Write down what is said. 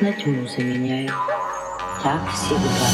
На тьму заменяет, так всегда.